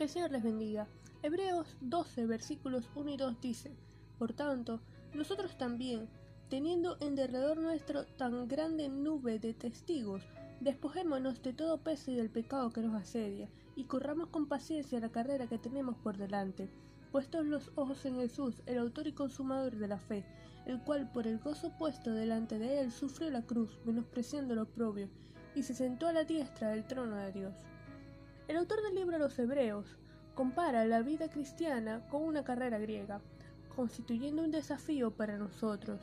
Que el Señor les bendiga. Hebreos 12, versículos 1 y 2 dice, Por tanto, nosotros también, teniendo en derredor nuestro tan grande nube de testigos, despojémonos de todo peso y del pecado que nos asedia, y corramos con paciencia la carrera que tenemos por delante, puestos los ojos en Jesús, el autor y consumador de la fe, el cual por el gozo puesto delante de él sufrió la cruz, menospreciando lo propio, y se sentó a la diestra del trono de Dios. El autor del libro los Hebreos compara la vida cristiana con una carrera griega, constituyendo un desafío para nosotros,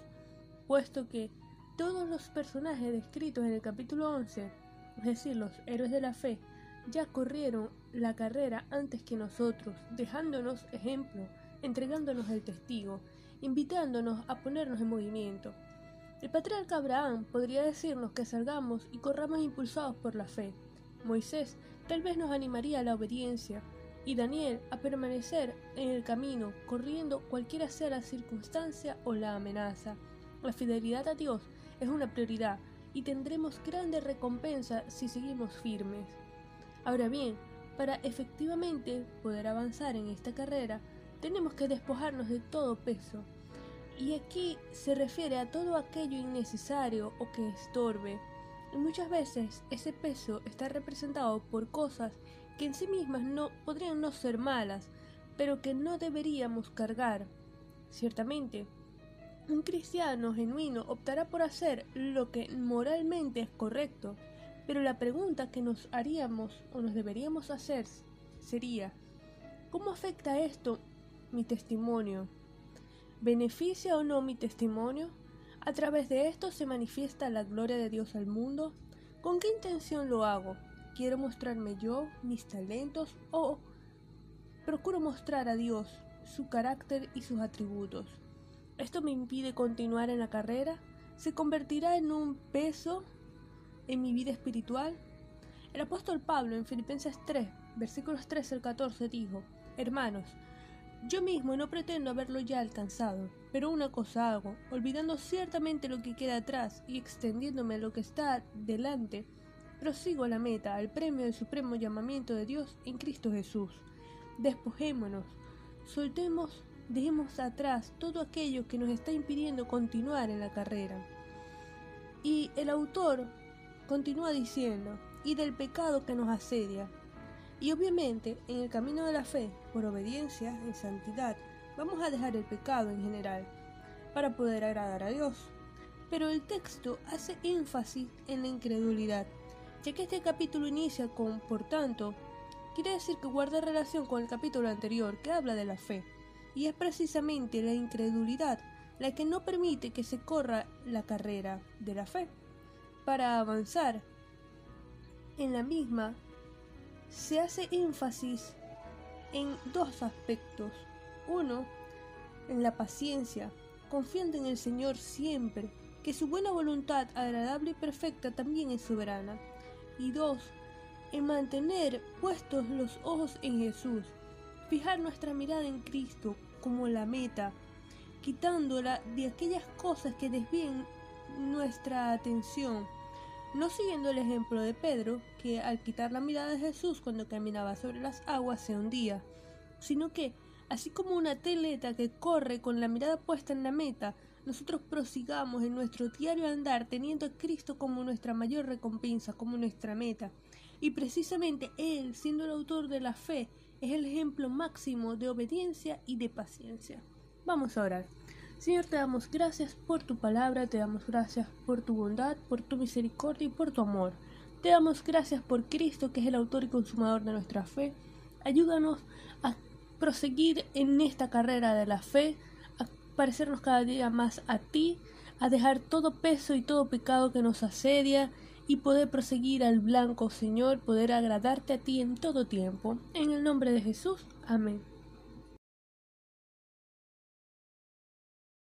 puesto que todos los personajes descritos en el capítulo 11, es decir, los héroes de la fe, ya corrieron la carrera antes que nosotros, dejándonos ejemplo, entregándonos el testigo, invitándonos a ponernos en movimiento. El patriarca Abraham podría decirnos que salgamos y corramos impulsados por la fe. Moisés tal vez nos animaría a la obediencia, y Daniel a permanecer en el camino, corriendo cualquiera sea la circunstancia o la amenaza. La fidelidad a Dios es una prioridad y tendremos grande recompensa si seguimos firmes. Ahora bien, para efectivamente poder avanzar en esta carrera, tenemos que despojarnos de todo peso. Y aquí se refiere a todo aquello innecesario o que estorbe. Y muchas veces ese peso está representado por cosas que en sí mismas no podrían no ser malas, pero que no deberíamos cargar. Ciertamente, un cristiano genuino optará por hacer lo que moralmente es correcto, pero la pregunta que nos haríamos o nos deberíamos hacer sería, ¿cómo afecta esto mi testimonio? ¿Beneficia o no mi testimonio? ¿A través de esto se manifiesta la gloria de Dios al mundo? ¿Con qué intención lo hago? ¿Quiero mostrarme yo, mis talentos o procuro mostrar a Dios, su carácter y sus atributos? ¿Esto me impide continuar en la carrera? ¿Se convertirá en un peso en mi vida espiritual? El apóstol Pablo en Filipenses 3, versículos 13 al 14 dijo, Hermanos, yo mismo no pretendo haberlo ya alcanzado, pero una cosa hago, olvidando ciertamente lo que queda atrás y extendiéndome a lo que está delante, prosigo a la meta, al premio del supremo llamamiento de Dios en Cristo Jesús. Despojémonos, soltemos, dejemos atrás todo aquello que nos está impidiendo continuar en la carrera. Y el autor Continúa diciendo, y del pecado que nos asedia. Y obviamente, en el camino de la fe, por obediencia, en santidad, vamos a dejar el pecado en general, para poder agradar a Dios. Pero el texto hace énfasis en la incredulidad, ya que este capítulo inicia con por tanto, quiere decir que guarda relación con el capítulo anterior que habla de la fe, y es precisamente la incredulidad la que no permite que se corra la carrera de la fe para avanzar en la misma, se hace énfasis en dos aspectos. Uno, en la paciencia, confiando en el Señor siempre, que su buena voluntad agradable y perfecta también es soberana. Y dos, en mantener puestos los ojos en Jesús, fijar nuestra mirada en Cristo como la meta, quitándola de aquellas cosas que desvíen nuestra atención no siguiendo el ejemplo de Pedro, que al quitar la mirada de Jesús cuando caminaba sobre las aguas se hundía, sino que, así como una atleta que corre con la mirada puesta en la meta, nosotros prosigamos en nuestro diario andar teniendo a Cristo como nuestra mayor recompensa, como nuestra meta. Y precisamente Él, siendo el autor de la fe, es el ejemplo máximo de obediencia y de paciencia. Vamos a orar. Señor, te damos gracias por tu palabra, te damos gracias por tu bondad, por tu misericordia y por tu amor. Te damos gracias por Cristo, que es el autor y consumador de nuestra fe. Ayúdanos a proseguir en esta carrera de la fe, a parecernos cada día más a ti, a dejar todo peso y todo pecado que nos asedia y poder proseguir al blanco, Señor, poder agradarte a ti en todo tiempo. En el nombre de Jesús. Amén.